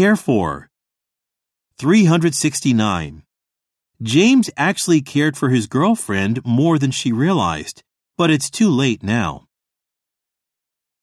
care for. 369. James actually cared for his girlfriend more than she realized, but it's too late now.